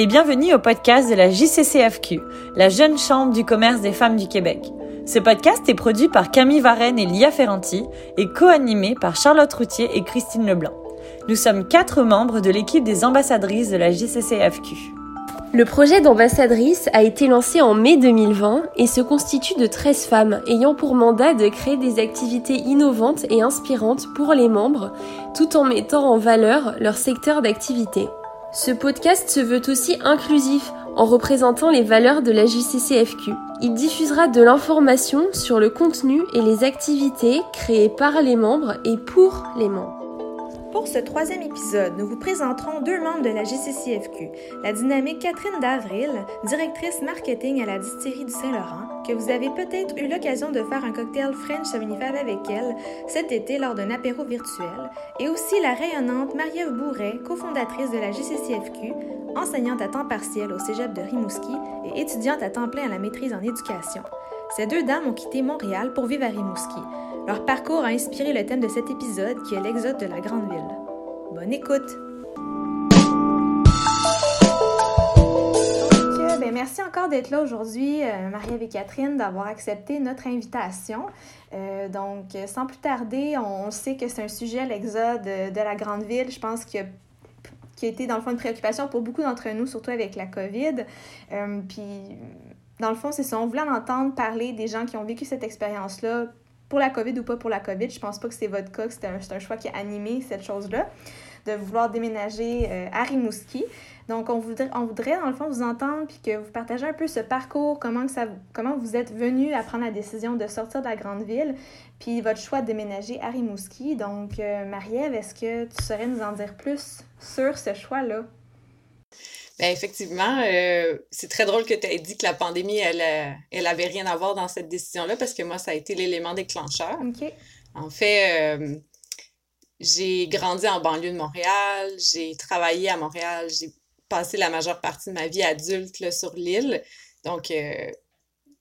et bienvenue au podcast de la JCCFQ, la jeune chambre du commerce des femmes du Québec. Ce podcast est produit par Camille Varenne et Lia Ferranti et co-animé par Charlotte Routier et Christine Leblanc. Nous sommes quatre membres de l'équipe des ambassadrices de la JCCFQ. Le projet d'ambassadrice a été lancé en mai 2020 et se constitue de 13 femmes ayant pour mandat de créer des activités innovantes et inspirantes pour les membres tout en mettant en valeur leur secteur d'activité. Ce podcast se veut aussi inclusif en représentant les valeurs de la JCCFQ. Il diffusera de l'information sur le contenu et les activités créées par les membres et pour les membres. Pour ce troisième épisode, nous vous présenterons deux membres de la GCCFQ, la dynamique Catherine Davril, directrice marketing à la distillerie du Saint-Laurent, que vous avez peut-être eu l'occasion de faire un cocktail French 75 avec elle cet été lors d'un apéro virtuel, et aussi la rayonnante Marie-Ève Bourret, cofondatrice de la GCCFQ, enseignante à temps partiel au cégep de Rimouski et étudiante à temps plein à la maîtrise en éducation. Ces deux dames ont quitté Montréal pour vivre à Rimouski. Leur parcours a inspiré le thème de cet épisode qui est l'exode de la grande ville. Bonne écoute! Ben, merci encore d'être là aujourd'hui, euh, Marie-Ève et Catherine, d'avoir accepté notre invitation. Euh, donc, sans plus tarder, on sait que c'est un sujet, l'exode de la grande ville. Je pense qu'il qui a été dans le fond une préoccupation pour beaucoup d'entre nous, surtout avec la COVID. Euh, puis, dans le fond, c'est ça. On voulait en entendre parler des gens qui ont vécu cette expérience-là pour la COVID ou pas pour la COVID. Je pense pas que c'est votre cas, c'est un, un, choix qui a animé cette chose-là, de vouloir déménager euh, à Rimouski. Donc, on voudrait, on voudrait, dans le fond, vous entendre puis que vous partagez un peu ce parcours, comment, que ça, comment vous êtes venu à prendre la décision de sortir de la grande ville, puis votre choix de déménager à Rimouski. Donc, euh, Marie-Ève, est-ce que tu saurais nous en dire plus sur ce choix-là? Bien, effectivement, euh, c'est très drôle que tu aies dit que la pandémie, elle, euh, elle avait rien à voir dans cette décision-là parce que moi, ça a été l'élément déclencheur. En fait, euh, j'ai grandi en banlieue de Montréal, j'ai travaillé à Montréal, j'ai passé la majeure partie de ma vie adulte là, sur l'île. Donc,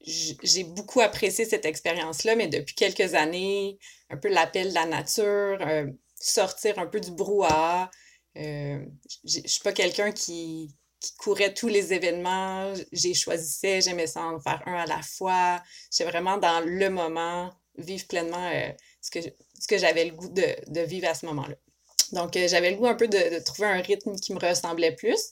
j'ai beaucoup apprécié cette expérience-là, mais depuis quelques années, un peu l'appel de la nature, sortir un peu du brouhaha. je suis pas quelqu'un qui, qui courait tous les événements. J'ai choisissais, j'aimais ça en faire un à la fois. J'étais vraiment dans le moment, vivre pleinement euh, ce que, ce que j'avais le goût de, de, vivre à ce moment-là. Donc, euh, j'avais le goût un peu de, de, trouver un rythme qui me ressemblait plus.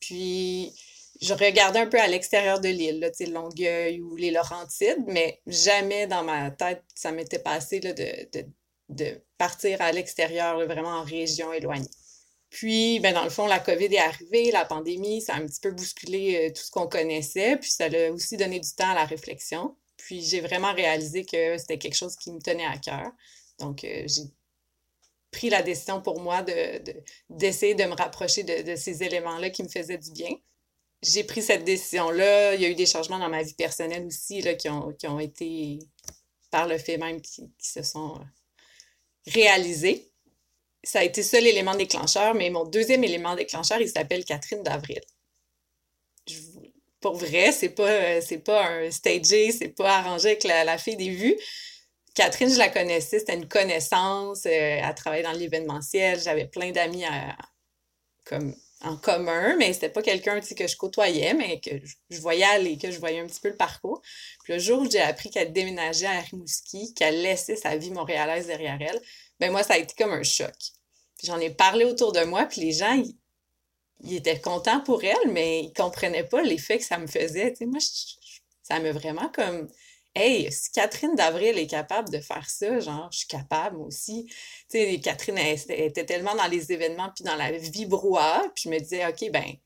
Puis, je regardais un peu à l'extérieur de l'île, là, Longueuil ou les Laurentides, mais jamais dans ma tête, ça m'était passé là, de, de partir à l'extérieur, vraiment en région éloignée. Puis, ben, dans le fond, la COVID est arrivée, la pandémie, ça a un petit peu bousculé euh, tout ce qu'on connaissait, puis ça a aussi donné du temps à la réflexion. Puis, j'ai vraiment réalisé que c'était quelque chose qui me tenait à cœur. Donc, euh, j'ai pris la décision pour moi d'essayer de, de, me rapprocher de, de ces éléments-là qui me faisaient du bien. J'ai pris cette décision-là. Il y a eu des changements dans ma vie personnelle aussi là, qui, ont, qui ont été, par le fait même, qui, qui se sont euh, réalisés ça a été ça l'élément déclencheur, mais mon deuxième élément déclencheur, il s'appelle Catherine d'Avril. Pour vrai, c'est pas, c'est pas un stagé, c'est pas arrangé avec la, fille des vues. Catherine, je la connaissais, c'était une connaissance, euh, elle travaillait dans l'événementiel, j'avais plein d'amis comme, en commun, mais c'était pas quelqu'un que je côtoyais, mais que je, voyais aller, que je voyais un petit peu le parcours. Puis le jour où j'ai appris qu'elle déménageait à Rimouski, qu'elle laissait sa vie montréalaise derrière elle, ben moi, ça a été comme un choc. J'en ai parlé autour de moi, puis les gens, ils, étaient contents pour elle, mais ils comprenaient pas l'effet que ça me faisait. moi, ça m'a vraiment comme Hey, si Catherine d'Avril est capable de faire ça, genre, je suis capable aussi. Tu sais, Catherine était tellement dans les événements puis dans la vie puis je me disais, OK, ben,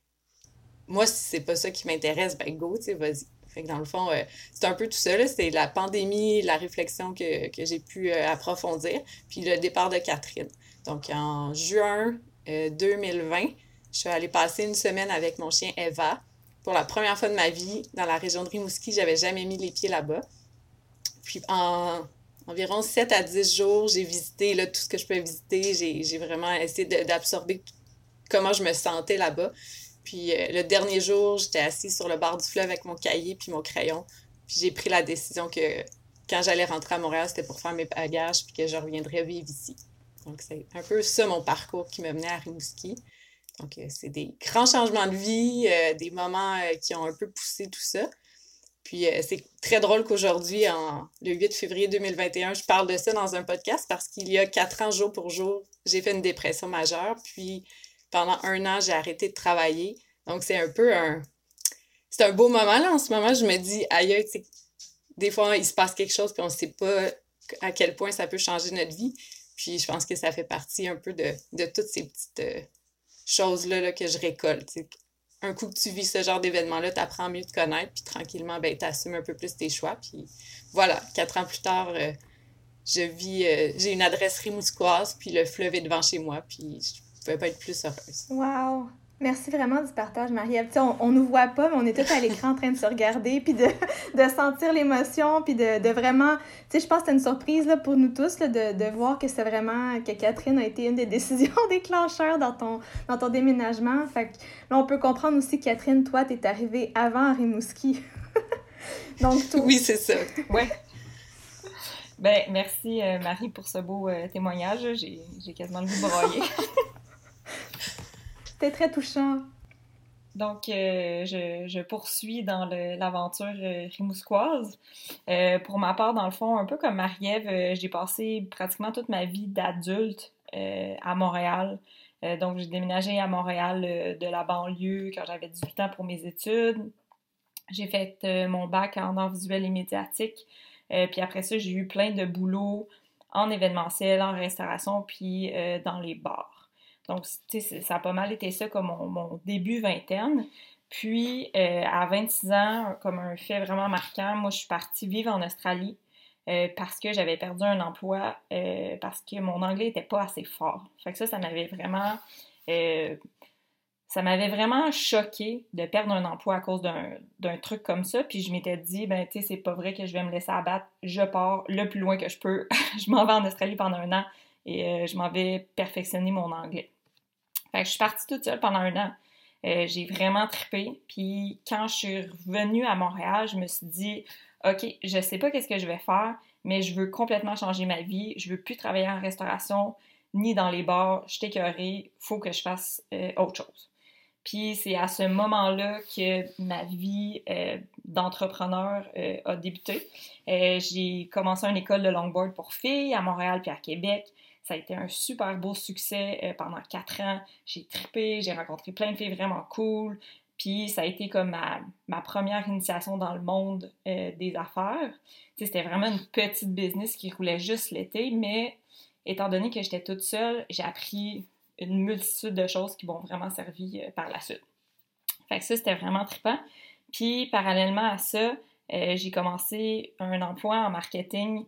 moi, si c'est pas ça qui m'intéresse, ben, go, tu sais, vas-y. Fait que dans le fond, euh, c'est un peu tout ça. C'est la pandémie, la réflexion que, que j'ai pu euh, approfondir, puis le départ de Catherine. Donc, en juin 2020, euh, je suis allée passer une semaine avec mon chien Eva. Pour la première fois de ma vie, dans la région de Rimouski, j'avais jamais mis les pieds là-bas. Puis en environ 7 à 10 jours, j'ai visité là, tout ce que je peux visiter. J'ai vraiment essayé d'absorber comment je me sentais là-bas. Puis euh, le dernier jour, j'étais assise sur le bord du fleuve avec mon cahier puis mon crayon. Puis j'ai pris la décision que quand j'allais rentrer à Montréal, c'était pour faire mes bagages puis que je reviendrais vivre ici. Donc c'est un peu ça mon parcours qui me menait à Rimouski. Donc, c'est des grands changements de vie, des moments qui ont un peu poussé tout ça. Puis c'est très drôle qu'aujourd'hui, le 8 février 2021, je parle de ça dans un podcast parce qu'il y a quatre ans, jour pour jour, j'ai fait une dépression majeure. Puis pendant un an, j'ai arrêté de travailler. Donc c'est un peu un... C'est un beau moment là en ce moment. Je me dis, aïe, des fois, il se passe quelque chose puis on ne sait pas à quel point ça peut changer notre vie. Puis je pense que ça fait partie un peu de, toutes ces petites euh, choses-là là, que je récolte. Un coup que tu vis ce genre d'événement-là, tu apprends mieux te connaître, puis tranquillement, ben, tu assumes un peu plus tes choix. Puis voilà, quatre ans plus tard, euh, je vis, euh, j'ai une adresse rimousquoise, puis le fleuve est devant chez moi, puis je pouvais pas être plus heureuse. Wow! Merci vraiment du partage, Marie-Ève. On, on nous voit pas, mais on est tous à l'écran en train de se regarder, puis de, de sentir l'émotion, puis de, de vraiment... Tu sais, je pense que c'est une surprise là, pour nous tous là, de, de voir que c'est vraiment... que Catherine a été une des décisions déclencheurs dans ton, dans ton déménagement. Fait que là, on peut comprendre aussi, Catherine, toi, t'es arrivée avant Rimouski. Donc, tout... Oui, c'est ça. Ouais. Ben, merci, euh, Marie, pour ce beau euh, témoignage. J'ai quasiment le goût de broyer. C'était très touchant. Donc, euh, je, poursuis dans l'aventure euh, rimousquoise. Euh, pour ma part, dans le fond, un peu comme Marie-Ève, j'ai passé pratiquement toute ma vie d'adulte à Montréal. donc, j'ai déménagé à Montréal de la banlieue quand j'avais 18 ans pour mes études. J'ai fait mon bac en art visuel et médiatique. puis après ça, j'ai eu plein de boulot en événementiel, en restauration, puis dans les bars. Donc, ça a pas mal été ça comme mon, début vingtaine. Puis, euh, à 26 ans, comme un fait vraiment marquant, moi, je suis partie vivre en Australie euh, parce que j'avais perdu un emploi, euh, parce que mon anglais n'était pas assez fort. Fait que ça, ça m'avait vraiment... ça m'avait vraiment choqué de perdre un emploi à cause d'un truc comme ça. Puis je m'étais dit, ben, tu sais, c'est pas vrai que je vais me laisser abattre. Je pars le plus loin que je peux. je m'en vais en Australie pendant un an et je m'en vais perfectionner mon anglais. Je suis partie toute seule pendant un an. Euh, j'ai vraiment trippé. Puis quand je suis revenue à Montréal, je me suis dit, OK, je sais pas qu'est-ce que je vais faire, mais je veux complètement changer ma vie. Je veux plus travailler en restauration ni dans les bars. Je t'écœurée. Faut que je fasse euh, autre chose. Puis c'est à ce moment-là que ma vie euh, d'entrepreneur a débuté. j'ai commencé une école de longboard pour filles à Montréal puis à Québec. Ça a été un super beau succès euh, pendant quatre ans. J'ai trippé, j'ai rencontré plein de filles vraiment cool. Puis ça a été comme ma, première initiation dans le monde euh, des affaires. C'était vraiment une petite business qui roulait juste l'été, mais étant donné que j'étais toute seule, j'ai appris une multitude de choses qui m'ont vraiment servi euh, par la suite. Fait que ça, c'était vraiment trippant. Puis parallèlement à ça, j'ai commencé un emploi en marketing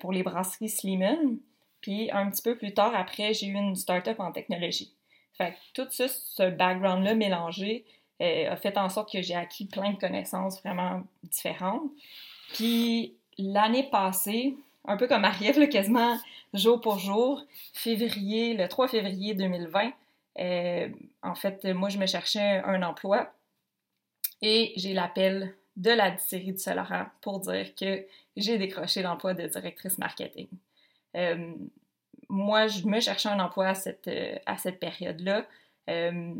pour les brasseries Sliman. Puis un petit peu plus tard, après, j'ai eu une start-up en technologie. Fait que tout ça, ce background-là mélangé, euh, a fait en sorte que j'ai acquis plein de connaissances vraiment différentes. Puis l'année passée, un peu comme Ariel, quasiment jour pour jour, février, le 3 février 2020, euh, en fait, moi, je me cherchais un emploi et j'ai l'appel de la distillerie du Saint-Laurent pour dire que j'ai décroché l'emploi de directrice marketing. Euh, moi, je me cherchais un emploi à cette, euh, cette période-là. Euh,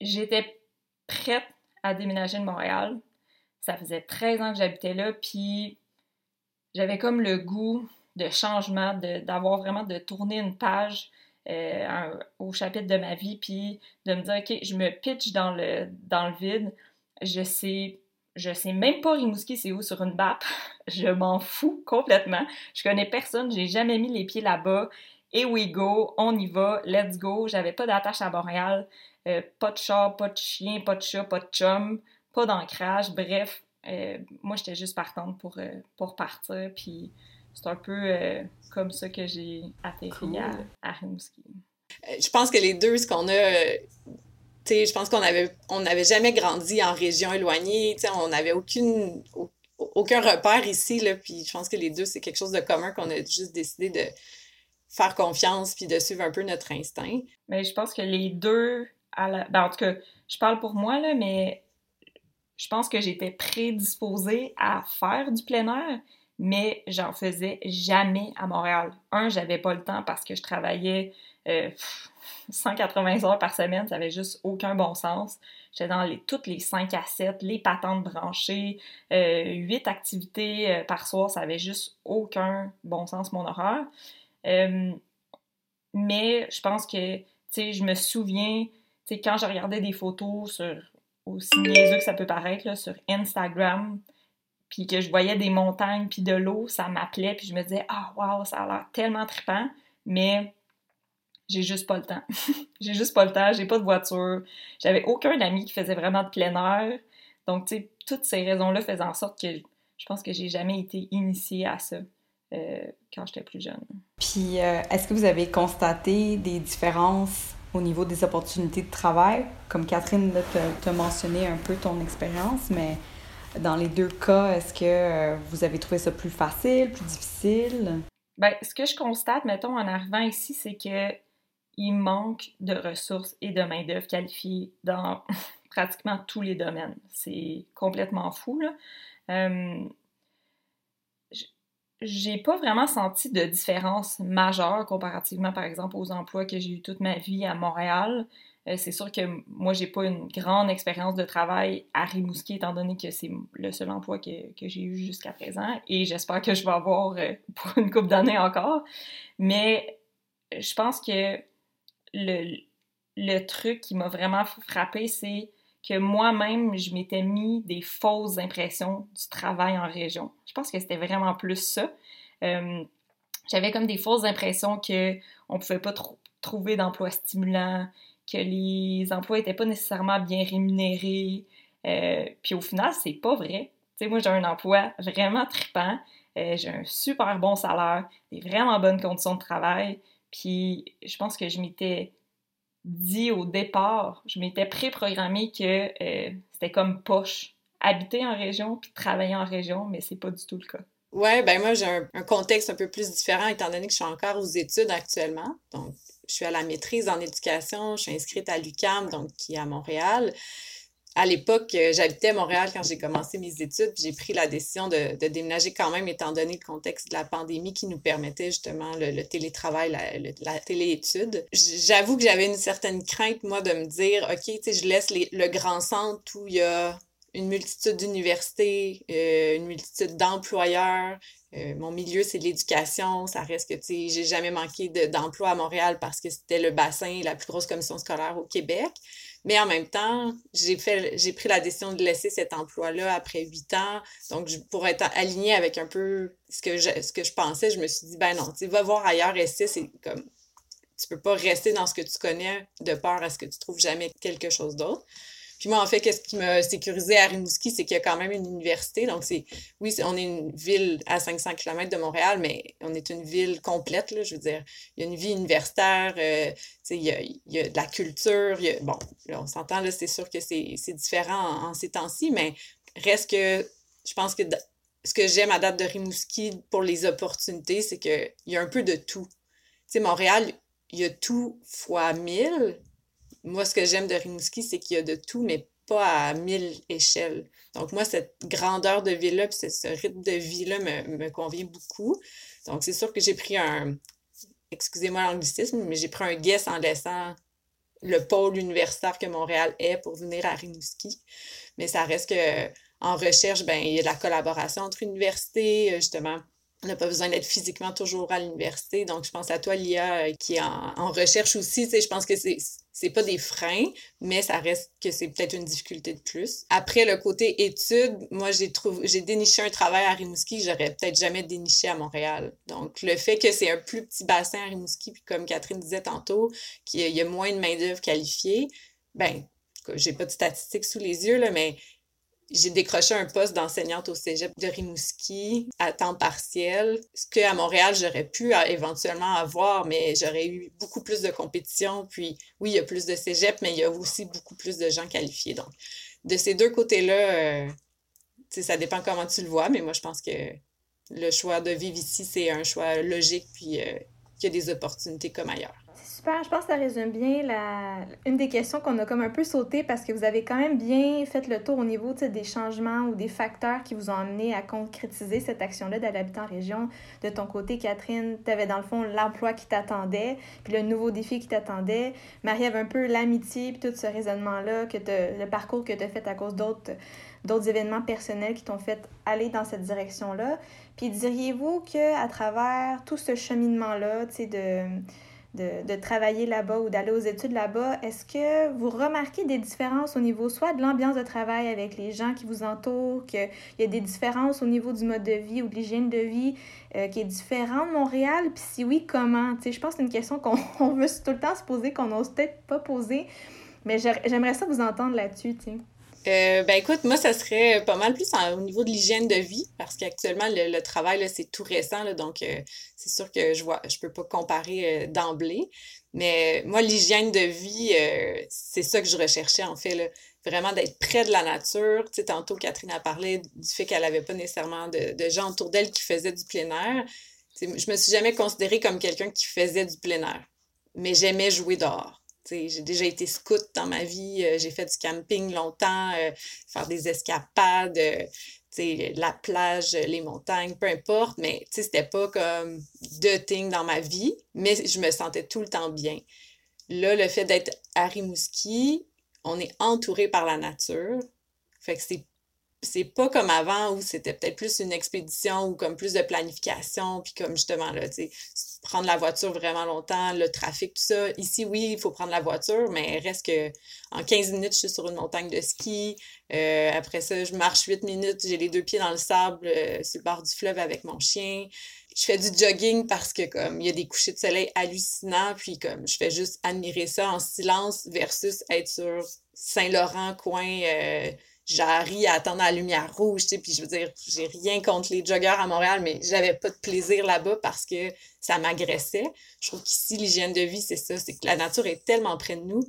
j'étais prête à déménager de Montréal. Ça faisait 13 ans que j'habitais là, puis j'avais comme le goût de changement, d'avoir vraiment de tourner une page au chapitre de ma vie, puis de me dire, OK, je me pitch dans le, dans le vide. Je sais je sais même pas Rimouski c'est où sur une map. Je m'en fous complètement. Je connais personne, j'ai jamais mis les pieds là-bas. Et we go, on y va, let's go. J'avais pas d'attache à Montréal, euh, pas de chat, pas de chien, pas de chat, pas de chum, pas d'ancrage. Bref, euh, moi j'étais juste partante pour, euh, pour partir. Puis c'est un peu comme ça que j'ai atterri à, à Rimouski. Je pense que les deux, ce qu'on a je pense qu'on avait on n'avait jamais grandi en région éloignée, on n'avait aucune aucun repère ici là, puis je pense que les deux c'est quelque chose de commun qu'on a juste décidé de faire confiance puis de suivre un peu notre instinct. Mais je pense que les deux à la... Ben, en tout cas, je parle pour moi là, mais je pense que j'étais prédisposée à faire du plein air, mais j'en faisais jamais à Montréal. Un, j'avais pas le temps parce que je travaillais 180 heures par semaine, ça avait juste aucun bon sens. J'étais dans les, toutes les 5 à 7, les patentes branchées, euh, 8 activités euh, par soir, ça avait juste aucun bon sens, mon horaire. Euh, mais je pense que, tu sais, je me souviens, tu sais, quand je regardais des photos sur, aussi niaiseux que ça peut paraître, sur Instagram, puis que je voyais des montagnes puis de l'eau, ça m'appelait, puis je me disais, ah, wow, ça a l'air tellement trippant, mais j'ai juste pas le temps. j'ai juste pas le temps, j'ai pas de voiture. J'avais aucun ami qui faisait vraiment de plein air. Donc, tu sais, toutes ces raisons-là faisaient en sorte que je pense que j'ai jamais été initiée à ça euh, quand j'étais plus jeune. Puis, euh, est-ce que vous avez constaté des différences au niveau des opportunités de travail? Comme Catherine t'a mentionné un peu ton expérience, mais dans les deux cas, est-ce que euh, vous avez trouvé ça plus facile, plus difficile? Ben, ce que je constate, mettons, en arrivant ici, c'est que il manque de ressources et de main-d'œuvre qualifiée dans pratiquement tous les domaines. C'est complètement fou. Là. Euh, j'ai pas vraiment senti de différence majeure comparativement, par exemple, aux emplois que j'ai eu toute ma vie à Montréal. Euh, c'est sûr que moi, j'ai pas une grande expérience de travail à Rimouski, étant donné que c'est le seul emploi que, que j'ai eu jusqu'à présent, et j'espère que je vais avoir euh, pour une couple d'années encore. Mais je pense que le, truc qui m'a vraiment frappé, c'est que moi-même, je m'étais mis des fausses impressions du travail en région. Je pense que c'était vraiment plus ça. Euh, j'avais comme des fausses impressions que on pouvait pas trouver d'emplois stimulants, que les emplois étaient pas nécessairement bien rémunérés. Euh, puis au final, c'est pas vrai. Tu sais, moi, j'ai un emploi vraiment trippant. Euh, j'ai un super bon salaire, des vraiment bonnes conditions de travail. Puis je pense que je m'étais dit au départ, je m'étais préprogrammé que euh, c'était comme poche. Habiter en région puis travailler en région, mais c'est pas du tout le cas. Ouais, ben moi j'ai un, contexte un peu plus différent étant donné que je suis encore aux études actuellement. Donc, je suis à la maîtrise en éducation, je suis inscrite à l'UCAM, donc qui est à Montréal à l'époque, euh, j'habitais à Montréal quand j'ai commencé mes études, j'ai pris la décision de, déménager quand même, étant donné le contexte de la pandémie qui nous permettait justement le, télétravail, la, la téléétude. J'avoue que j'avais une certaine crainte, moi, de me dire, OK, tu sais, je laisse le grand centre où il y a une multitude d'universités, euh, une multitude d'employeurs. Euh, mon milieu, c'est l'éducation. Ça reste que, tu sais, j'ai jamais manqué d'emploi à Montréal parce que c'était le bassin, la plus grosse commission scolaire au Québec. Mais en même temps, j'ai pris la décision de laisser cet emploi-là après huit ans. Donc, pour être aligné avec un peu ce que je, pensais, je me suis dit, ben non, tu vas voir ailleurs, rester, c'est comme, tu peux pas rester dans ce que tu connais de peur à ce que tu trouves jamais quelque chose d'autre. Puis moi, en fait, qu'est-ce qui m'a sécurisé à Rimouski, c'est qu'il y a quand même une université. Donc, c'est oui, on est une ville à 500 km de Montréal, mais on est une ville complète, là, je veux dire. Il y a une vie universitaire, euh, il, y a, il y a de la culture. bon, là, on s'entend, là, c'est sûr que c'est différent en, ces temps-ci, mais reste que je pense que ce que j'aime à date de Rimouski pour les opportunités, c'est qu'il y a un peu de tout. Tu sais, Montréal, il y a tout fois mille, moi, ce que j'aime de Rimouski, c'est qu'il y a de tout, mais pas à mille échelles. Donc, moi, cette grandeur de ville-là, puis ce rythme de vie-là me, convient beaucoup. Donc, c'est sûr que j'ai pris un, excusez-moi l'anglicisme, mais j'ai pris un guess en laissant le pôle universitaire que Montréal est pour venir à Rimouski. Mais ça reste que en recherche, ben, il y a de la collaboration entre universités, justement on n'a pas besoin d'être physiquement toujours à l'université. Donc, je pense à toi, Lia, euh, qui est en, recherche aussi. Tu sais, je pense que c'est c'est pas des freins, mais ça reste que c'est peut-être une difficulté de plus. Après, le côté études, moi, j'ai trouvé, j'ai déniché un travail à Rimouski que j'aurais peut-être jamais déniché à Montréal. Donc, le fait que c'est un plus petit bassin à Rimouski, puis comme Catherine disait tantôt, qu'il y a moins de main-d'œuvre qualifiée, ben, j'ai pas de statistiques sous les yeux, mais j'ai décroché un poste d'enseignante au cégep de Rimouski à temps partiel, ce qu'à Montréal, j'aurais pu euh, éventuellement avoir, mais j'aurais eu beaucoup plus de compétition. Puis oui, il y a plus de cégep, mais il y a aussi beaucoup plus de gens qualifiés. Donc, de ces deux côtés-là, euh, ça dépend comment tu le vois, mais moi, je pense que le choix de vivre ici, c'est un choix logique, puis euh, qu'il y a des opportunités comme ailleurs. Je pense que ça résume bien une des questions qu'on a comme un peu sauté parce que vous avez quand même bien fait le tour au niveau des changements ou des facteurs qui vous ont amené à concrétiser cette action-là d'aller habiter en région. De ton côté, Catherine, tu avais dans le fond l'emploi qui t'attendait, puis le nouveau défi qui t'attendait. Marie avait un peu l'amitié, puis tout ce raisonnement-là, que le parcours que tu as fait à cause d'autres d'autres événements personnels qui t'ont fait aller dans cette direction-là. Puis diriez-vous que à travers tout ce cheminement-là, tu sais, de de, travailler là-bas ou d'aller aux études là-bas, est-ce que vous remarquez des différences au niveau soit de l'ambiance de travail avec les gens qui vous entourent, qu'il y a des différences au niveau du mode de vie ou de l'hygiène de vie euh, qui est différent de Montréal? Puis si oui, comment? Je pense que c'est une question qu'on veut tout le temps se poser, qu'on n'ose peut-être pas poser. Mais j'aimerais ça vous entendre là-dessus. Euh, ben écoute, moi, ça serait pas mal plus au niveau de l'hygiène de vie, parce qu'actuellement, le, travail, c'est tout récent, là, donc euh, c'est sûr que je vois, je peux pas comparer euh, d'emblée. Mais moi, l'hygiène de vie, c'est ça que je recherchais, en fait, là, vraiment d'être près de la nature. Tu sais, tantôt, Catherine a parlé du fait qu'elle avait pas nécessairement de, de gens autour d'elle qui faisaient du plein air. Tu je me suis jamais considérée comme quelqu'un qui faisait du plein air, mais j'aimais jouer dehors j'ai déjà été scout dans ma vie, euh, j'ai fait du camping longtemps, euh, faire des escapades, euh, la plage, les montagnes, peu importe, mais c'était pas comme deux thing dans ma vie, mais je me sentais tout le temps bien. Là, le fait d'être à Rimouski, on est entouré par la nature. Fait que c'est c'est pas comme avant où c'était peut-être plus une expédition ou comme plus de planification, puis comme justement, là, tu prendre la voiture vraiment longtemps, le trafic, tout ça. Ici, oui, il faut prendre la voiture, mais reste que en 15 minutes, je suis sur une montagne de ski. Euh, après ça, je marche 8 minutes, j'ai les deux pieds dans le sable euh, sur le bord du fleuve avec mon chien. Je fais du jogging parce que comme il y a des couchers de soleil hallucinants, puis comme je fais juste admirer ça en silence versus être sur Saint-Laurent, coin euh, j'arrive à attendre la lumière rouge, tu sais, puis je veux dire, j'ai rien contre les joggeurs à Montréal, mais j'avais pas de plaisir là-bas parce que ça m'agressait. Je trouve qu'ici, l'hygiène de vie, c'est ça, c'est que la nature est tellement près de nous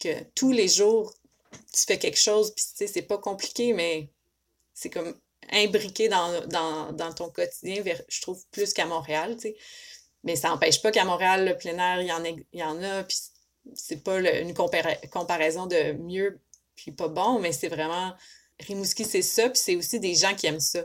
que tous les jours, tu fais quelque chose, puis tu sais, c'est pas compliqué, mais c'est comme imbriqué dans, dans, ton quotidien, je trouve, plus qu'à Montréal, tu sais. Mais ça n'empêche pas qu'à Montréal, le plein air, il y en a, il y en a puis c'est pas une comparaison de mieux puis pas bon, mais c'est vraiment. Rimouski, c'est ça, puis c'est aussi des gens qui aiment ça.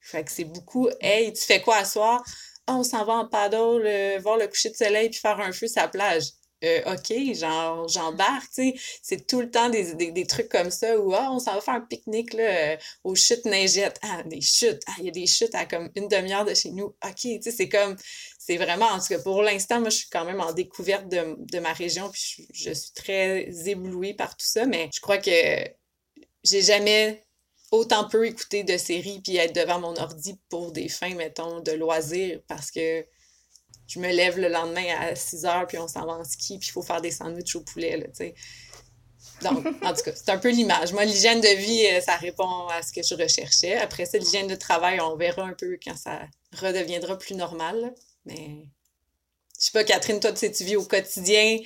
Fait que c'est beaucoup, hey, tu fais quoi à soir? Ah, on s'en va en paddle, euh, voir le coucher de soleil, puis faire un feu sur la plage. Euh, OK, genre, j'embarque, tu. C'est tout le temps des, des, des, trucs comme ça où, ah, on s'en va faire un pique-nique, là, euh, aux chutes neigettes. Ah, des chutes. Ah, il y a des chutes à comme une demi-heure de chez nous. OK, tu sais, c'est comme, c'est vraiment, en tout cas, pour l'instant, moi, je suis quand même en découverte de, de ma région, puis je, suis très éblouie par tout ça, mais je crois que j'ai jamais autant peu écouté de séries puis être devant mon ordi pour des fins, mettons, de loisirs, parce que je me lève le lendemain à 6 heures, puis on s'en va en ski, puis il faut faire des sandwichs au poulet, là, tu sais. Donc, en tout cas, c'est un peu l'image. Moi, l'hygiène de vie, euh, ça répond à ce que je recherchais. Après ça, l'hygiène de travail, on verra un peu quand ça redeviendra plus normal. Mais, je sais pas, Catherine, toi, tu vis au quotidien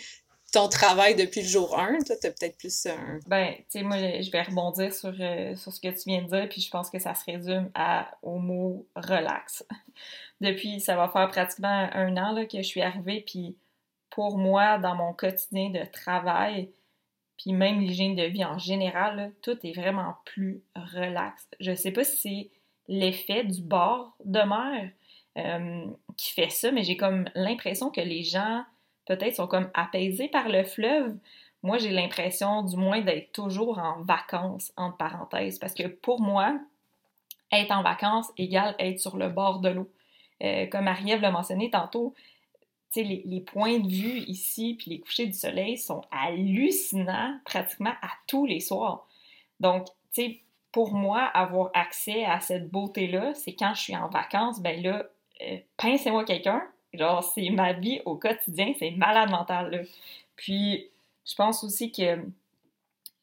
ton travail depuis le jour 1. Toi, tu peut-être plus un. Ben, tu sais, moi, je vais rebondir sur, euh, sur ce que tu viens de dire, puis je pense que ça se résume à, au mot relax depuis, ça va faire pratiquement un an là, que je suis arrivée, puis pour moi, dans mon quotidien de travail, puis même l'hygiène de vie en général, tout est vraiment plus relax. Je sais pas si c'est l'effet du bord de mer euh, qui fait ça, mais j'ai comme l'impression que les gens, peut-être, sont comme apaisés par le fleuve. Moi, j'ai l'impression, du moins, d'être toujours en vacances, entre parenthèses, parce que pour moi, être en vacances égale être sur le bord de l'eau. Euh, comme Marie-Ève l'a mentionné tantôt, les, les, points de vue ici, puis les couchers du soleil sont hallucinants pratiquement à tous les soirs. Donc, pour moi, avoir accès à cette beauté-là, c'est quand je suis en vacances, ben là, euh, pincez-moi quelqu'un. Genre, c'est ma vie au quotidien, c'est malade mental. Puis, je pense aussi que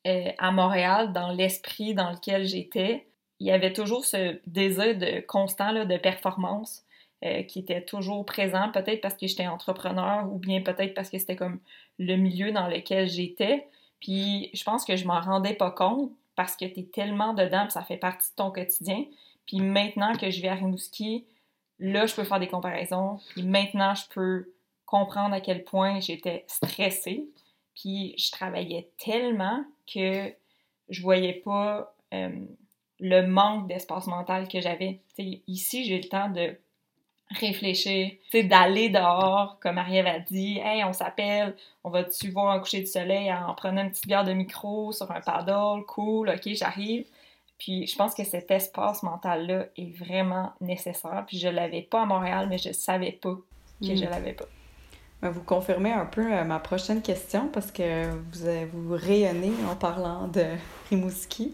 euh, à Montréal, dans l'esprit dans lequel j'étais, il y avait toujours ce désir constant de performance. Euh, qui était toujours présent, peut-être parce que j'étais entrepreneur ou bien peut-être parce que c'était comme le milieu dans lequel j'étais. Puis je pense que je m'en rendais pas compte parce que tu es tellement dedans, ça fait partie de ton quotidien. Puis maintenant que je vais à Rimouski, là, je peux faire des comparaisons. Puis maintenant, je peux comprendre à quel point j'étais stressée. Puis je travaillais tellement que je voyais pas euh, le manque d'espace mental que j'avais. Ici, j'ai le temps de réfléchir, d'aller dehors, comme Marie-Ève a dit, « Hey, on s'appelle, on va-tu voir un coucher de soleil en prenant une petite bière de micro sur un paddle, cool, ok, j'arrive. » Puis je pense que cet espace mental-là est vraiment nécessaire. Puis je l'avais pas à Montréal, mais je savais pas que je mm. l'avais pas. Vous confirmez un peu euh, ma prochaine question parce que vous, vous rayonnez en parlant de Rimouski.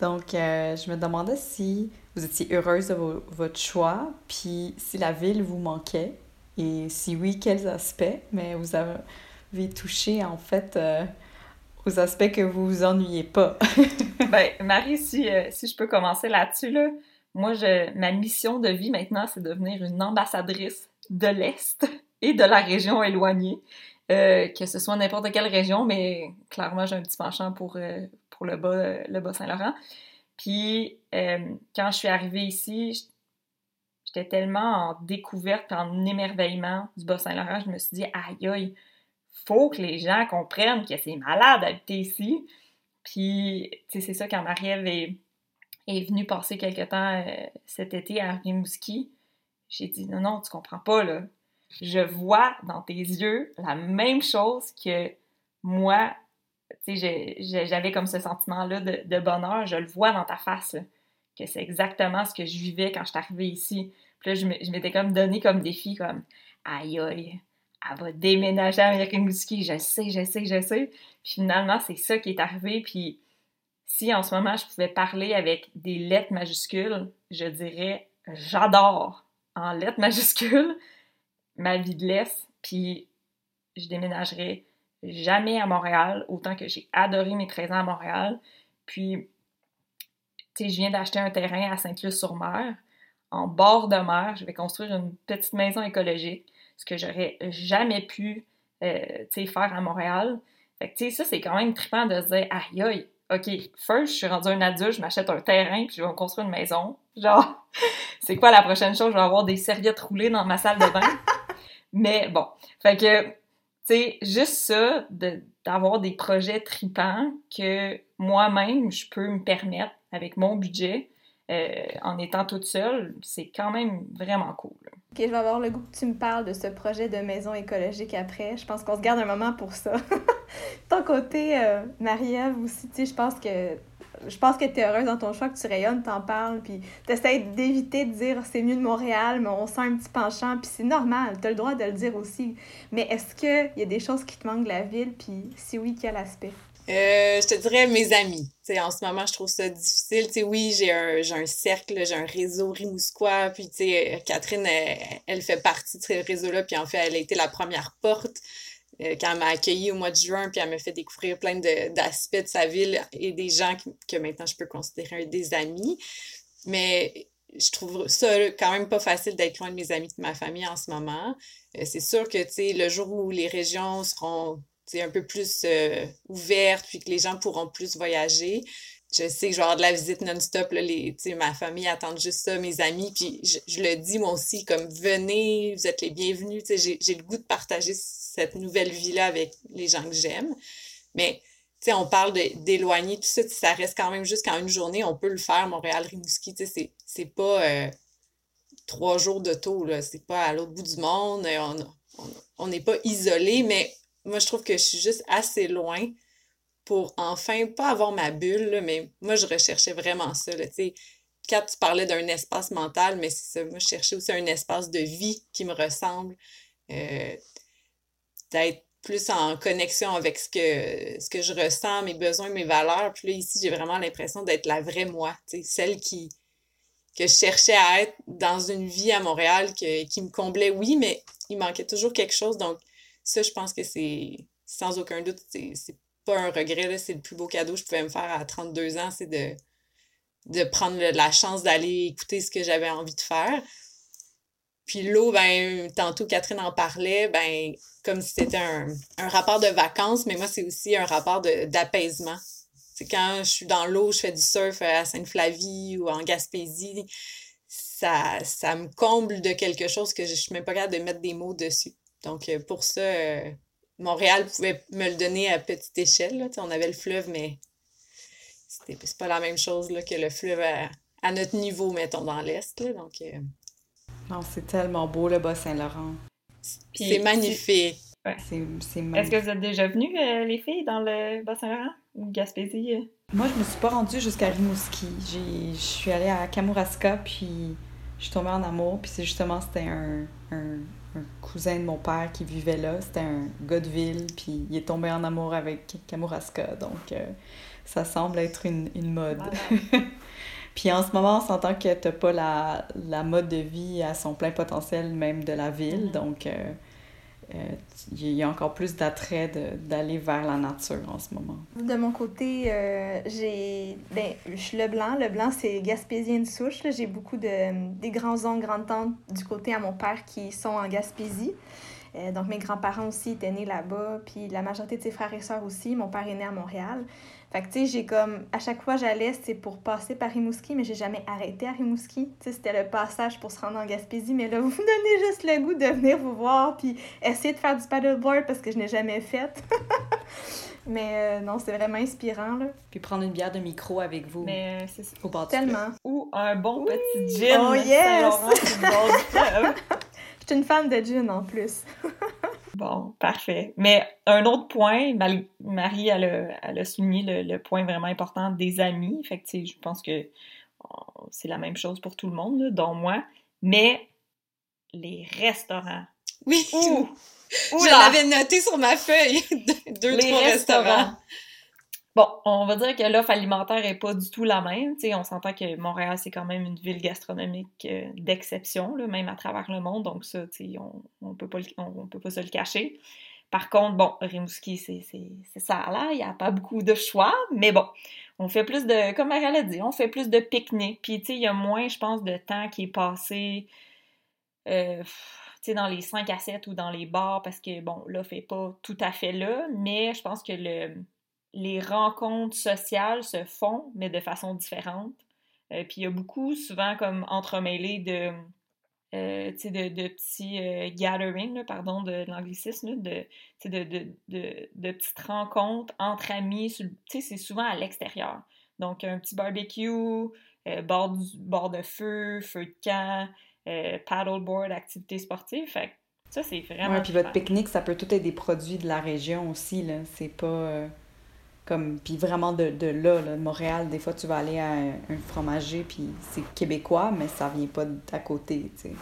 Donc, euh, je me demandais si vous étiez heureuse de votre choix, puis si la ville vous manquait, et si oui, quels aspects, mais vous avez touché en fait euh, aux aspects que vous vous ennuyez pas. ben, Marie, si, si je peux commencer là-dessus, là, moi, je, ma mission de vie maintenant, c'est de devenir une ambassadrice de l'Est et de la région éloignée. Euh, que ce soit n'importe quelle région, mais clairement, j'ai un petit penchant pour, euh, le bas, le bas Saint-Laurent. Puis, euh, quand je suis arrivée ici, j'étais tellement en découverte, en émerveillement du bas Saint-Laurent, je me suis dit, aïe aïe, faut que les gens comprennent que c'est malade d'habiter ici. Puis, tu sais, c'est ça, quand Marie-Ève est, venue passer quelque temps cet été à Rimouski, j'ai dit, non, non, tu comprends pas, là je vois dans tes yeux la même chose que moi, tu sais, j'avais comme ce sentiment-là de, bonheur, je le vois dans ta face, que c'est exactement ce que je vivais quand je suis arrivée ici. Puis là, je m'étais comme donné comme défi, comme, aïe aïe, elle va déménager avec une Rimouski, je sais, je sais, je sais. Finalement, c'est ça qui est arrivé, puis si en ce moment je pouvais parler avec des lettres majuscules, je dirais j'adore en lettres majuscules ma vie de l'Est, puis je déménagerai jamais à Montréal, autant que j'ai adoré mes 13 ans à Montréal. Puis, tu sais, je viens d'acheter un terrain à Sainte-Luce-sur-Mer, en bord de mer. Je vais construire une petite maison écologique, ce que j'aurais jamais pu, euh, faire à Montréal. Fait que, ça, c'est quand même trippant de se dire, aïe aïe, OK, first, je suis rendue un adulte, je m'achète un terrain, puis je vais construire une maison. Genre, c'est quoi la prochaine chose? Je vais avoir des serviettes roulées dans ma salle de bain. Mais bon, fait que, tu sais, juste ça, d'avoir des projets tripants que moi-même, je peux me permettre avec mon budget, euh, en étant toute seule, c'est quand même vraiment cool. Ok, je vais avoir le goût que tu me parles de ce projet de maison écologique après. Je pense qu'on se garde un moment pour ça. Ton côté, euh, Marie-Ève aussi, tu sais, je pense que je pense que tu es heureuse dans ton choix, que tu rayonnes, t'en parles, puis t'essayes d'éviter de dire c'est mieux de Montréal, mais on sent un petit penchant, puis c'est normal, t'as le droit de le dire aussi. Mais est-ce qu'il y a des choses qui te manquent de la ville, puis si oui, quel aspect? Euh, je te dirais mes amis. sais, en ce moment, je trouve ça difficile. sais, oui, j'ai un, un cercle, j'ai un réseau rimousquois. Puis, sais, Catherine, elle, elle, fait partie de ce réseau-là. Puis, en fait, elle a été la première porte. Euh, quand elle m'a accueilli au mois de juin, puis elle m'a fait découvrir plein d'aspects de, sa ville et des gens que, maintenant je peux considérer des amis. Mais je trouve ça quand même pas facile d'être loin de mes amis, de ma famille en ce moment. Euh, c'est sûr que, le jour où les régions seront un peu plus euh, ouvertes, puis que les gens pourront plus voyager, je sais que je vais avoir de la visite non-stop. Ma famille attend juste ça, mes amis. Puis je, le dis moi aussi, comme venez, vous êtes les bienvenus. J'ai le goût de partager cette nouvelle vie-là avec les gens que j'aime. Mais on parle d'éloigner tout ça. Ça reste quand même juste qu'en une journée, on peut le faire, Montréal-Rimouski. C'est pas euh, trois jours de taux. C'est pas à l'autre bout du monde. On n'est pas isolé, mais moi, je trouve que je suis juste assez loin pour enfin pas avoir ma bulle, mais moi, je recherchais vraiment ça. Là, quand tu parlais d'un espace mental, mais c'est ça, moi, je cherchais aussi un espace de vie qui me ressemble, euh, d'être plus en connexion avec ce que, ce que je ressens, mes besoins, mes valeurs. Puis là, ici, j'ai vraiment l'impression d'être la vraie moi, celle qui que je cherchais à être dans une vie à Montréal qui me comblait, oui, mais il manquait toujours quelque chose. Donc, ça, je pense que c'est, sans aucun doute, c'est pas un regret, c'est le plus beau cadeau que je pouvais me faire à 32 ans, c'est de, de prendre la chance d'aller écouter ce que j'avais envie de faire. Puis l'eau, ben, tantôt Catherine en parlait, ben, comme si c'était un, rapport de vacances, mais moi, c'est aussi un rapport d'apaisement. C'est quand je suis dans l'eau, je fais du surf à Sainte-Flavie ou en Gaspésie, ça, ça me comble de quelque chose que je, ne suis même pas capable de mettre des mots dessus. Donc, euh, pour ça, euh, Montréal pouvait me le donner à petite échelle. Là. On avait le fleuve, mais c'est pas la même chose là, que le fleuve à, notre niveau, mettons, dans l'Est. Donc, euh, Non, c'est tellement beau, le Bas-Saint-Laurent. C'est magnifique. Est-ce que vous êtes déjà venues, les filles, dans le Bas-Saint-Laurent ou Gaspésie? Moi, je me suis pas rendue jusqu'à Rimouski. Je suis allée à Kamouraska, puis je suis tombée en amour. Puis c'est justement, c'était un, un cousin de mon père qui vivait là. C'était un gars de ville, puis il est tombé en amour avec Kamouraska. Donc, euh, ça semble être une, une mode. puis en ce moment, on s'entend que t'as pas la, la, mode de vie à son plein potentiel, même de la ville. Mm-hmm. Donc, euh, euh, il y a encore plus d'attrait d'aller vers la nature en ce moment. De mon côté, euh, j'ai. Ben, je suis le blanc. Le blanc, c'est gaspésien de souche. J'ai beaucoup de des grands-oncles, grandes-tantes du côté à mon père qui sont en Gaspésie. Euh, donc, mes grands-parents aussi étaient nés là-bas, puis la majorité de ses frères et sœurs aussi. Mon père est né à Montréal. Fait que, tu sais, j'ai comme, à chaque fois j'allais, c'est pour passer par Rimouski, mais j'ai jamais arrêté à Rimouski. Tu sais, c'était le passage pour se rendre en Gaspésie, mais là, vous me donnez juste le goût de venir vous voir, puis essayer de faire du paddleboard parce que je n'ai jamais fait. mais euh, non, c'est vraiment inspirant, là. Puis prendre une bière de micro avec vous. Mais c'est au bord Tellement. Ou un bon petit gin. Oh yes! Je suis une fan de gin en plus. Bon, parfait. Mais un autre point, Marie, elle a, elle a souligné le, point vraiment important des amis. Fait que, je pense que oh, c'est la même chose pour tout le monde, dont moi. Mais les restaurants. Oui! Ouh! Je l'avais noté sur ma feuille. Deux, trois restaurants. Bon, on va dire que l'offre alimentaire est pas du tout la même. sais, on s'entend que Montréal, c'est quand même une ville gastronomique euh, d'exception, même à travers le monde. Donc ça, on, on peut pas on, peut pas se le cacher. Par contre, bon, Rimouski, c'est ça là, il n'y a pas beaucoup de choix, mais bon, on fait plus de, comme Marielle a dit, on fait plus de pique-nique, puis tu il y a moins, je pense, de temps qui est passé, euh, tu dans les 5 à 7 ou dans les bars, parce que, bon, l'offre n'est pas tout à fait là, mais je pense que le, les rencontres sociales se font, mais de façon différente. Euh, puis il y a beaucoup, souvent, comme entremêlés de, euh, de, de, petits euh, gatherings, pardon, de, l'anglicisme, de, de, de, petites rencontres entre amis. C'est souvent à l'extérieur. Donc, un petit barbecue, bord, du, bord de feu, feu de camp, paddleboard, activités sportives. Fait ça, c'est vraiment. Ouais, puis votre pique-nique, ça peut tout être des produits de la région aussi, là. C'est pas. Comme, puis vraiment de, de là, de Montréal, des fois tu vas aller à un, fromager, puis c'est québécois, mais ça vient pas d'à côté, tu sais.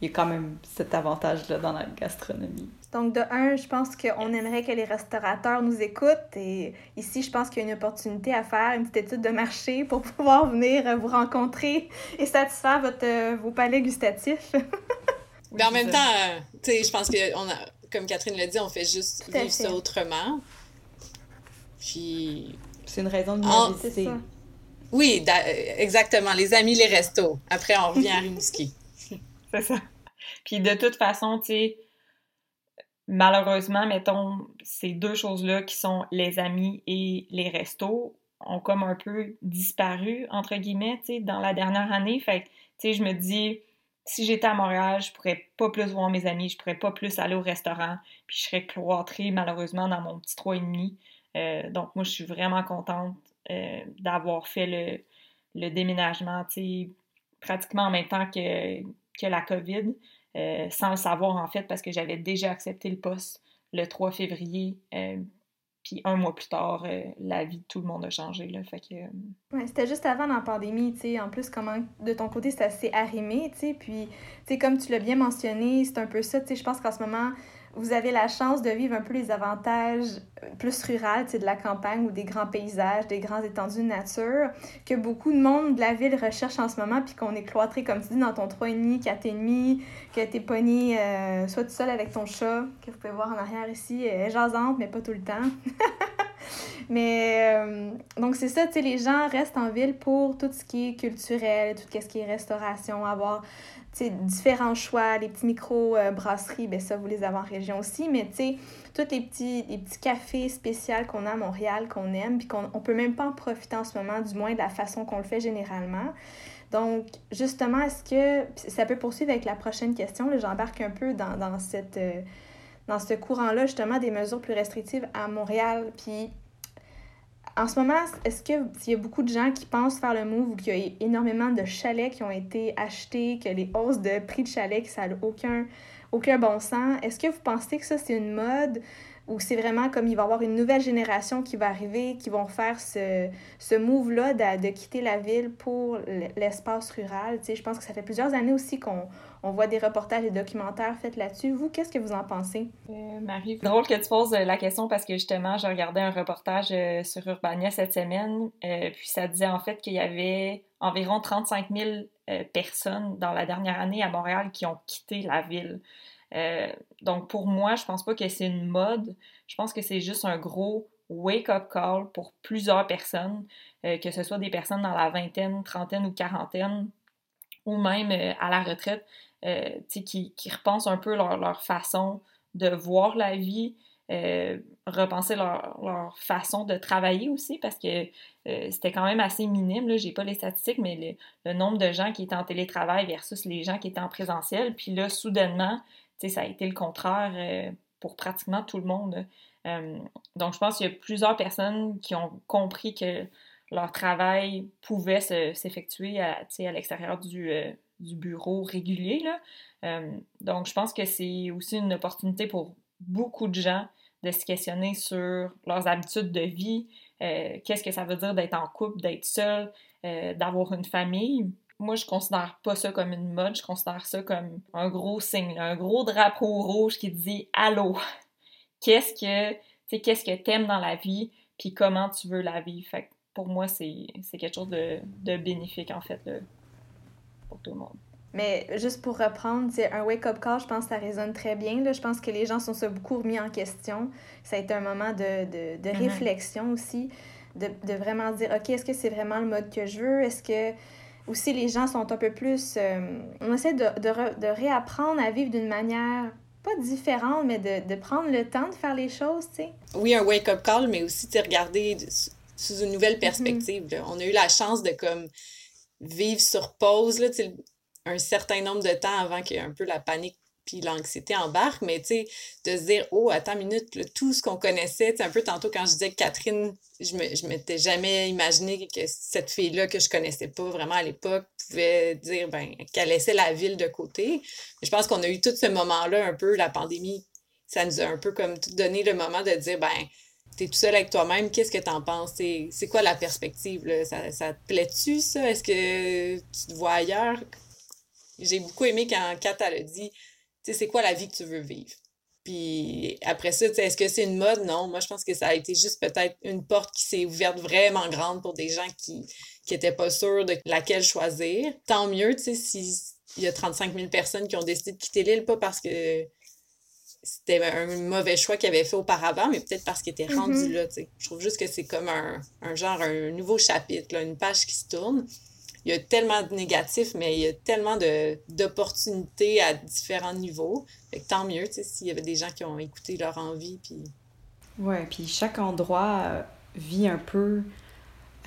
il y a quand même cet avantage-là dans la gastronomie. Donc, de un, je pense qu'on aimerait que les restaurateurs nous écoutent. Et ici, je pense qu'il y a une opportunité à faire une petite étude de marché pour pouvoir venir vous rencontrer et satisfaire votre, vos palais gustatifs. Mais en même temps, euh, tu sais, je pense que, on a, comme Catherine l'a dit, on fait juste vivre ça autrement. Puis. C'est une raison de visiter. Oui, exactement. Les amis, les restos. Après, on revient à Rimouski. C'est ça. Puis de toute façon, tu sais, malheureusement, mettons, ces deux choses-là qui sont les amis et les restos ont comme un peu disparu, entre guillemets, tu sais, dans la dernière année. Fait tu sais, je me dis, si j'étais à Montréal, je pourrais pas plus voir mes amis, je pourrais pas plus aller au restaurant, puis je serais cloîtrée, malheureusement, dans mon petit trois et demi. Euh, donc, moi, je suis vraiment contente euh, d'avoir fait le, le déménagement, pratiquement en même temps que, que la COVID, euh, sans le savoir, en fait, parce que j'avais déjà accepté le poste le 3 février. Puis un mois plus tard, la vie de tout le monde a changé. Là, fait que, c'était juste avant la pandémie, tu sais. En plus, comment de ton côté, c'est assez arrimé, tu sais. Puis, tu sais, comme tu l'as bien mentionné, c'est un peu ça, tu sais. Je pense qu'en ce moment, vous avez la chance de vivre un peu les avantages euh, plus ruraux, de la campagne ou des grands paysages, des grands étendues de nature, que beaucoup de monde de la ville recherche en ce moment, puis qu'on est cloîtré, comme tu dis, dans ton 3,5, 4,5, que t'es pogné euh, soit tout seul avec ton chat, que vous pouvez voir en arrière ici, euh, jasante, mais pas tout le temps. mais euh, donc c'est ça, tu les gens restent en ville pour tout ce qui est culturel, tout ce qui est restauration, avoir différents choix, les petits micro-brasseries, ben ça, vous les avez en région aussi, mais tu sais, tous les petits, les petits cafés spéciaux qu'on a à Montréal, qu'on aime, puis qu'on on peut même pas en profiter en ce moment, du moins de la façon qu'on le fait généralement. Donc, justement, est-ce que ça peut poursuivre avec la prochaine question? J'embarque un peu dans, dans cette, euh, dans ce courant-là, justement, des mesures plus restrictives à Montréal. Puis, en ce moment, est-ce qu'il y a beaucoup de gens qui pensent faire le move ou qu'il y a énormément de chalets qui ont été achetés, que les hausses de prix de chalets, ça n'a aucun, aucun bon sens? Est-ce que vous pensez que ça, c'est une mode? Où c'est vraiment comme il va y avoir une nouvelle génération qui va arriver, qui vont faire ce, ce move-là de, quitter la ville pour l'espace rural. Tu sais, je pense que ça fait plusieurs années aussi qu'on on voit des reportages et documentaires faits là-dessus. Vous, qu'est-ce que vous en pensez? Euh, Marie, drôle que tu poses euh, la question parce que justement, j'ai regardé un reportage euh, sur Urbania cette semaine, puis ça disait en fait qu'il y avait environ 35 000 personnes dans la dernière année à Montréal qui ont quitté la ville. Euh, donc pour moi, je pense pas que c'est une mode. Je pense que c'est juste un gros wake-up call pour plusieurs personnes, euh, que ce soit des personnes dans la vingtaine, trentaine ou quarantaine, ou même euh, à la retraite, qui, qui, repensent un peu leur, leur, façon de voir la vie, repenser leur, leur, façon de travailler aussi, parce que c'était quand même assez minime. Là, j'ai pas les statistiques, mais le, nombre de gens qui étaient en télétravail versus les gens qui étaient en présentiel. Puis là, soudainement, ça a été le contraire euh, pour pratiquement tout le monde. Euh, donc, je pense qu'il y a plusieurs personnes qui ont compris que leur travail pouvait s'effectuer à, à l'extérieur du, euh, du, bureau régulier. Donc, je pense que c'est aussi une opportunité pour beaucoup de gens de se questionner sur leurs habitudes de vie, qu'est-ce que ça veut dire d'être en couple, d'être seul, d'avoir une famille moi, je considère pas ça comme une mode, je considère ça comme un gros signe, un gros drapeau rouge qui dit Allô, qu'est-ce que tu qu'est-ce que t'aimes dans la vie, puis comment tu veux la vivre. Fait pour moi, c'est quelque chose de, de, bénéfique, en fait, pour tout le monde. Mais juste pour reprendre, c'est un wake-up call, je pense que ça résonne très bien. Là. Je pense que les gens sont se beaucoup remis en question. Ça a été un moment de, de, de mm-hmm. réflexion aussi, de, de, vraiment dire, OK, est-ce que c'est vraiment le mode que je veux? Est-ce que aussi les gens sont un peu plus... Euh, on essaie de, de, de, réapprendre à vivre d'une manière pas différente, mais de, de, prendre le temps de faire les choses, tu sais. Oui, un wake-up call, mais aussi de regarder sous une nouvelle mhm. perspective. On a eu la chance de comme vivre sur pause, là, un certain nombre de temps avant qu'il y ait un peu la panique puis l'anxiété embarque, mais tu sais, de se dire, oh, attends une minute, tout ce qu'on connaissait, tu un peu tantôt quand je disais Catherine, je me, je m'étais jamais imaginé que cette fille-là que je connaissais pas vraiment à l'époque pouvait dire, ben, qu'elle laissait la ville de côté. je pense qu'on a eu tout ce moment-là, un peu, la pandémie, ça nous a un peu comme donné le moment de dire, ben, t'es tout seul avec toi-même, qu'est-ce que t'en penses? C'est quoi la perspective, là? Ça, ça te plaît-tu, ça? Est-ce que tu te vois ailleurs? J'ai beaucoup aimé quand Kat, elle a dit, c'est quoi la vie que tu veux vivre? Puis après ça, est-ce que c'est une mode? Non. Moi, je pense que ça a été juste peut-être une porte qui s'est ouverte vraiment grande pour des gens qui n'étaient pas sûrs de laquelle choisir. Tant mieux, tu sais, s'il y a 35 000 personnes qui ont décidé de quitter l'île, pas parce que c'était un mauvais choix qu'ils avaient fait auparavant, mais peut-être parce qu'ils étaient rendus mm-hmm. là, tu sais. Je trouve juste que c'est comme un, un, genre, un nouveau chapitre, là, une page qui se tourne il y a tellement de négatifs, mais il y a tellement d'opportunités à différents niveaux. Fait que tant mieux, s'il y avait des gens qui ont écouté leur envie. Puis... Ouais, puis chaque endroit euh, vit un peu.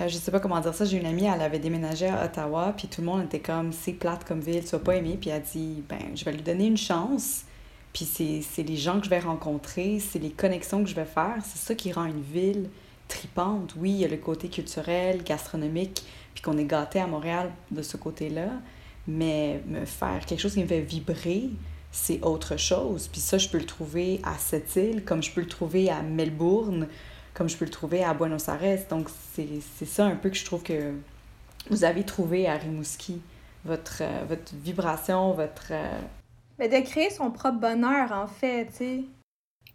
Euh, je sais pas comment dire ça. J'ai une amie, elle avait déménagé à Ottawa, puis tout le monde était comme c'est plate comme ville, tu vas pas aimer. Puis elle a dit ben, je vais lui donner une chance. Puis c'est les gens que je vais rencontrer, c'est les connexions que je vais faire. C'est ça qui rend une ville tripante. Oui, il y a le côté culturel, gastronomique, puis qu'on est gâté à Montréal de ce côté-là, mais me faire quelque chose qui me fait vibrer, c'est autre chose. Puis ça, je peux le trouver à cette île, comme je peux le trouver à Melbourne, comme je peux le trouver à Buenos Aires. Donc, c'est ça un peu que je trouve que vous avez trouvé à Rimouski, votre, euh, votre vibration, votre... Euh, mais de créer son propre bonheur, en fait, tu sais.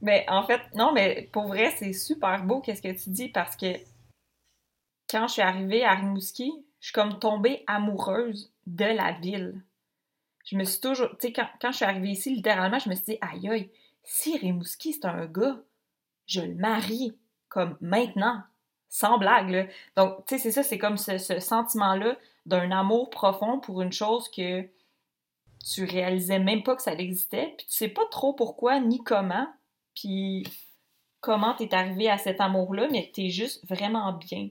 Mais en fait, non, mais pour vrai, c'est super beau qu'est-ce que tu dis parce que quand je suis arrivée à Rimouski, je suis comme tombée amoureuse de la ville. Je me suis toujours, tu sais, quand, quand, je suis arrivée ici, littéralement, je me suis dit, aïe aïe, si Rimouski c'est un gars, je le marie comme maintenant, sans blague. Donc, tu sais, c'est ça, c'est comme ce, ce sentiment-là d'un amour profond pour une chose que tu réalisais même pas que ça existait, puis tu sais pas trop pourquoi ni comment, puis comment t'es arrivé à cet amour-là, mais t'es juste vraiment bien.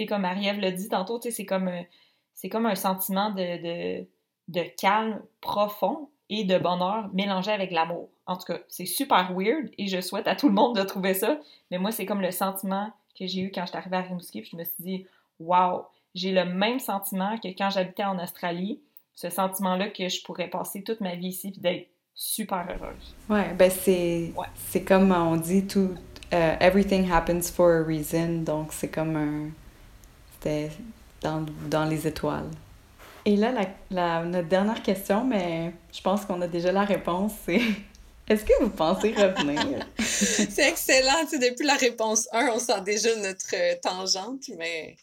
Sais, comme Marie-Ève l'a dit tantôt, c'est comme... Euh, c'est comme un sentiment de, de, calme profond et de bonheur mélangé avec l'amour. En tout cas, c'est super weird et je souhaite à tout le monde de trouver ça. Mais moi, c'est comme le sentiment que j'ai eu quand je suis arrivée à Rimouski. Puis je me suis dit, wow, j'ai le même sentiment que quand j'habitais en Australie. Ce sentiment-là que je pourrais passer toute ma vie ici puis d'être super heureuse. Ouais, ben c'est c'est comme on dit tout uh, everything happens for a reason donc c'est comme un dans, dans les étoiles. Et là, la, la, notre dernière question, mais je pense qu'on a déjà la réponse, c'est est-ce que vous pensez revenir? c'est excellent. Tu depuis la réponse 1, on sent déjà notre euh, tangente, mais.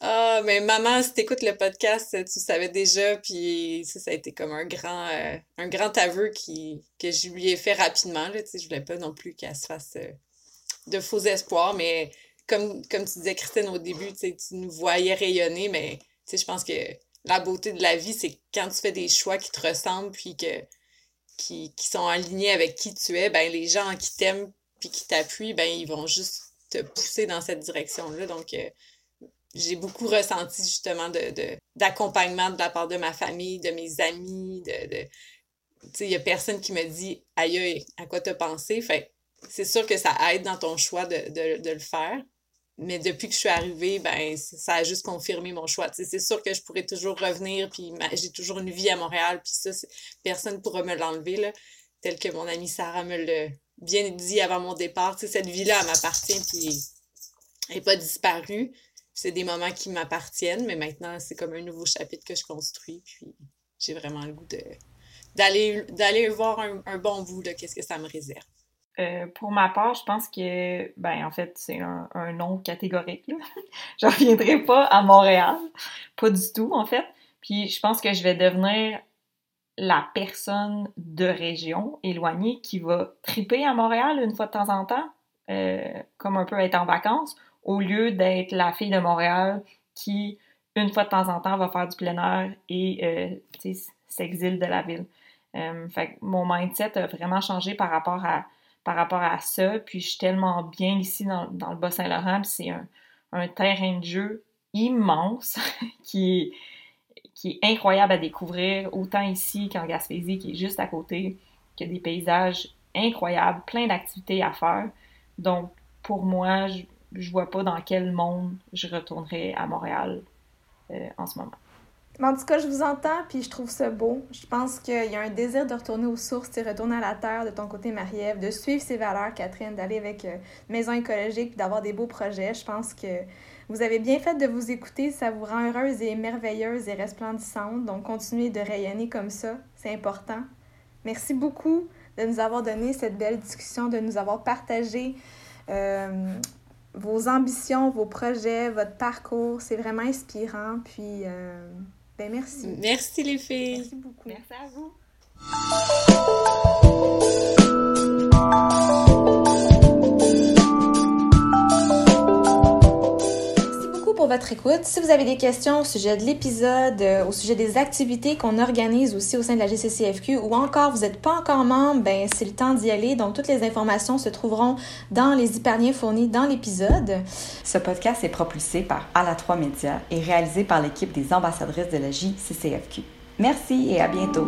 Ah, mais maman, si t'écoutes le podcast, tu savais déjà, puis ça, ça a été comme un grand, euh, un grand aveu qui, que je lui ai fait rapidement. Là, je voulais pas non plus qu'elle se fasse euh, de faux espoirs, mais comme, comme tu disais, Christine, au début, tu nous voyais rayonner, mais je pense que la beauté de la vie, c'est quand tu fais des choix qui te ressemblent, puis que, qui, qui sont alignés avec qui tu es, ben les gens qui t'aiment puis qui t'appuient, ben ils vont juste te pousser dans cette direction-là. Donc, euh, j'ai beaucoup ressenti justement de, d'accompagnement de, la part de ma famille, de mes amis, de... de il n'y a personne qui me dit « Aïe, à quoi t'as pensé? » c'est sûr que ça aide dans ton choix de, de le faire mais depuis que je suis arrivée, ben, ça a juste confirmé mon choix. c'est sûr que je pourrais toujours revenir, puis j'ai toujours une vie à Montréal, puis ça, personne ne pourra me l'enlever, tel que mon amie Sarah me l'a bien dit avant mon départ. cette vie-là, m'appartient, puis elle n'est pas disparue. C'est des moments qui m'appartiennent, mais maintenant, c'est comme un nouveau chapitre que je construis, puis j'ai vraiment le goût d'aller voir un, un bon bout, qu'est-ce que ça me réserve. Euh, pour ma part, je pense que, ben, en fait, c'est un, un nom catégorique. je reviendrai pas à Montréal. Pas du tout, en fait. Puis je pense que je vais devenir la personne de région éloignée qui va triper à Montréal une fois de temps en temps, euh, comme un peu être en vacances, au lieu d'être la fille de Montréal qui, une fois de temps en temps, va faire du plein air et euh, s'exile de la ville. Euh, fait mon mindset a vraiment changé par rapport à par rapport à ça. Puis je suis tellement bien ici dans, le Bas-Saint-Laurent, c'est un, terrain de jeu immense qui, est incroyable à découvrir, autant ici qu'en Gaspésie, qui est juste à côté, qui a des paysages incroyables, plein d'activités à faire. Donc, pour moi, je, je vois pas dans quel monde je retournerai à Montréal euh, en ce moment. En tout cas, je vous entends, puis je trouve ça beau. Je pense qu'il y a un désir de retourner aux sources, de retourner à la terre de ton côté, Marie-Ève, de suivre ses valeurs, Catherine, d'aller avec euh, Maison écologique, puis d'avoir des beaux projets. Je pense que vous avez bien fait de vous écouter. Ça vous rend heureuse et merveilleuse et resplendissante. Donc, continuez de rayonner comme ça. C'est important. Merci beaucoup de nous avoir donné cette belle discussion, de nous avoir partagé euh, vos ambitions, vos projets, votre parcours. C'est vraiment inspirant. Puis... Euh, ben, merci. Merci les filles. Merci beaucoup. Merci à vous. Votre écoute. Si vous avez des questions au sujet de l'épisode, euh, au sujet des activités qu'on organise aussi au sein de la GCCFQ ou encore vous n'êtes pas encore membre, ben c'est le temps d'y aller. Donc toutes les informations se trouveront dans les hyperliens fournis dans l'épisode. Ce podcast est propulsé par ala 3 Média et réalisé par l'équipe des ambassadrices de la JCCFQ. Merci et à bientôt.